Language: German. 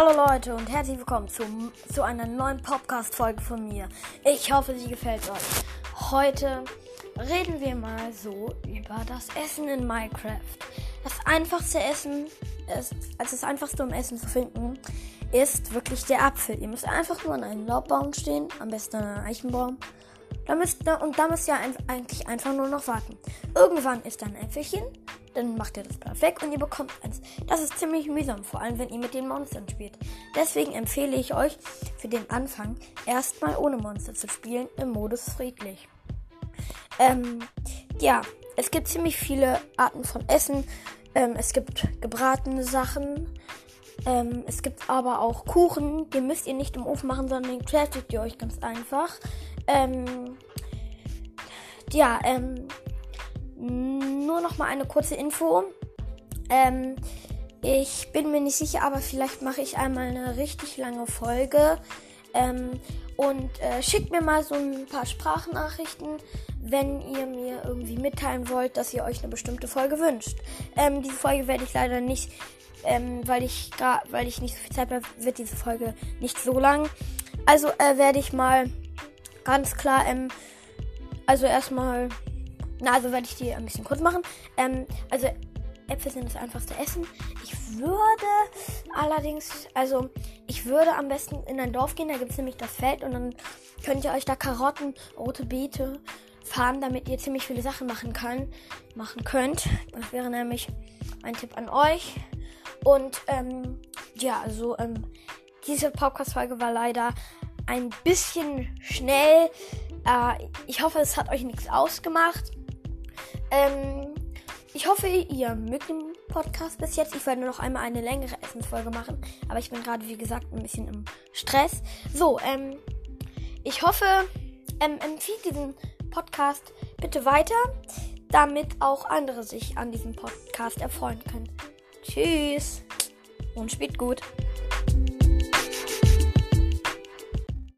Hallo Leute und herzlich willkommen zu, zu einer neuen Podcast-Folge von mir. Ich hoffe, sie gefällt euch. Heute reden wir mal so über das Essen in Minecraft. Das einfachste Essen ist, also das einfachste um Essen zu finden, ist wirklich der Apfel. Ihr müsst einfach nur an einem Laubbaum stehen, am besten an einem Eichenbaum. Da müsst, und da müsst ihr eigentlich einfach nur noch warten. Irgendwann ist ein Äpfelchen dann macht ihr das perfekt und ihr bekommt eins. Das ist ziemlich mühsam, vor allem wenn ihr mit den Monstern spielt. Deswegen empfehle ich euch für den Anfang erstmal ohne Monster zu spielen im Modus friedlich. Ähm, ja, es gibt ziemlich viele Arten von Essen. Ähm, es gibt gebratene Sachen. Ähm, es gibt aber auch Kuchen. Den müsst ihr nicht im Ofen machen, sondern den craftet ihr euch ganz einfach. Ähm, ja, ähm, nur noch mal eine kurze Info. Ähm, ich bin mir nicht sicher, aber vielleicht mache ich einmal eine richtig lange Folge. Ähm, und äh, schickt mir mal so ein paar Sprachnachrichten, wenn ihr mir irgendwie mitteilen wollt, dass ihr euch eine bestimmte Folge wünscht. Ähm, diese Folge werde ich leider nicht, ähm, weil ich weil ich nicht so viel Zeit habe, wird diese Folge nicht so lang. Also äh, werde ich mal ganz klar, ähm, also erstmal na, also werde ich die ein bisschen kurz machen. Ähm, also Äpfel sind das einfachste Essen. Ich würde allerdings, also ich würde am besten in ein Dorf gehen, da gibt es nämlich das Feld und dann könnt ihr euch da Karotten, rote Beete fahren, damit ihr ziemlich viele Sachen machen kann, machen könnt. Das wäre nämlich mein Tipp an euch. Und ähm, ja, also ähm, diese Podcast-Folge war leider ein bisschen schnell. Äh, ich hoffe, es hat euch nichts ausgemacht. Ähm, ich hoffe, ihr mögt den Podcast bis jetzt. Ich werde noch einmal eine längere Essensfolge machen. Aber ich bin gerade, wie gesagt, ein bisschen im Stress. So, ähm, ich hoffe, ähm, empfiehlt diesen Podcast bitte weiter, damit auch andere sich an diesem Podcast erfreuen können. Tschüss und spielt gut.